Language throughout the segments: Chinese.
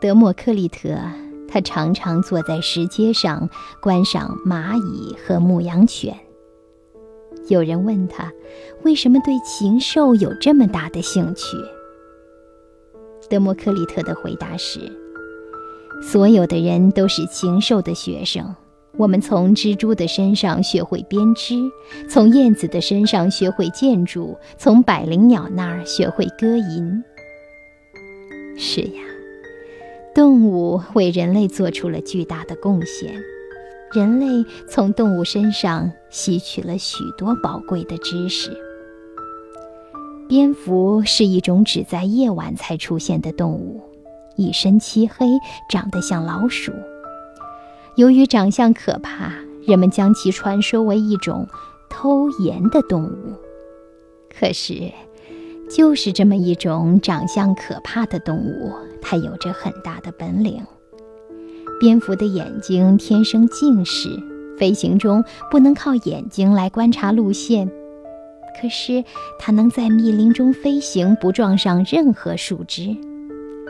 德谟克利特，他常常坐在石阶上观赏蚂蚁和牧羊犬。有人问他，为什么对禽兽有这么大的兴趣？德谟克利特的回答是：所有的人都是禽兽的学生。我们从蜘蛛的身上学会编织，从燕子的身上学会建筑，从百灵鸟那儿学会歌吟。是呀，动物为人类做出了巨大的贡献，人类从动物身上吸取了许多宝贵的知识。蝙蝠是一种只在夜晚才出现的动物，一身漆黑，长得像老鼠。由于长相可怕，人们将其传说为一种偷盐的动物。可是，就是这么一种长相可怕的动物，它有着很大的本领。蝙蝠的眼睛天生近视，飞行中不能靠眼睛来观察路线。可是，它能在密林中飞行，不撞上任何树枝。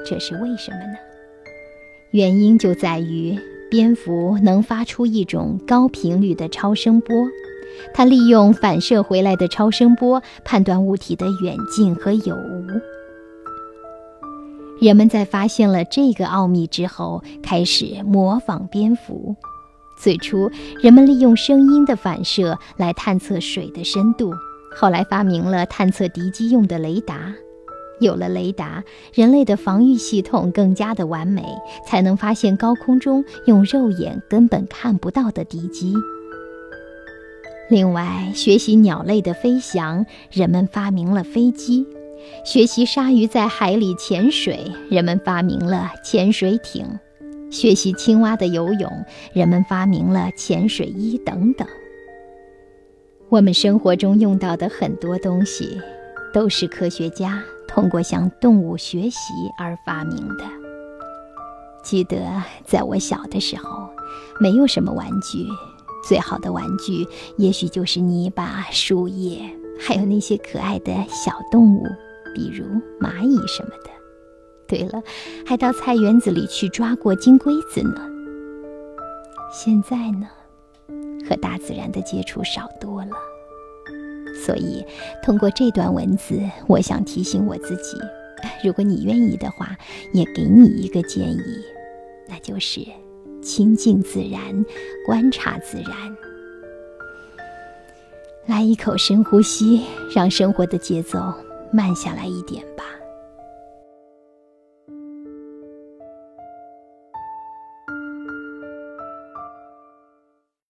这是为什么呢？原因就在于。蝙蝠能发出一种高频率的超声波，它利用反射回来的超声波判断物体的远近和有无。人们在发现了这个奥秘之后，开始模仿蝙蝠。最初，人们利用声音的反射来探测水的深度，后来发明了探测敌机用的雷达。有了雷达，人类的防御系统更加的完美，才能发现高空中用肉眼根本看不到的敌机。另外，学习鸟类的飞翔，人们发明了飞机；学习鲨鱼在海里潜水，人们发明了潜水艇；学习青蛙的游泳，人们发明了潜水衣等等。我们生活中用到的很多东西，都是科学家。通过向动物学习而发明的。记得在我小的时候，没有什么玩具，最好的玩具也许就是泥巴、树叶，还有那些可爱的小动物，比如蚂蚁什么的。对了，还到菜园子里去抓过金龟子呢。现在呢，和大自然的接触少多了。所以，通过这段文字，我想提醒我自己：如果你愿意的话，也给你一个建议，那就是亲近自然，观察自然。来一口深呼吸，让生活的节奏慢下来一点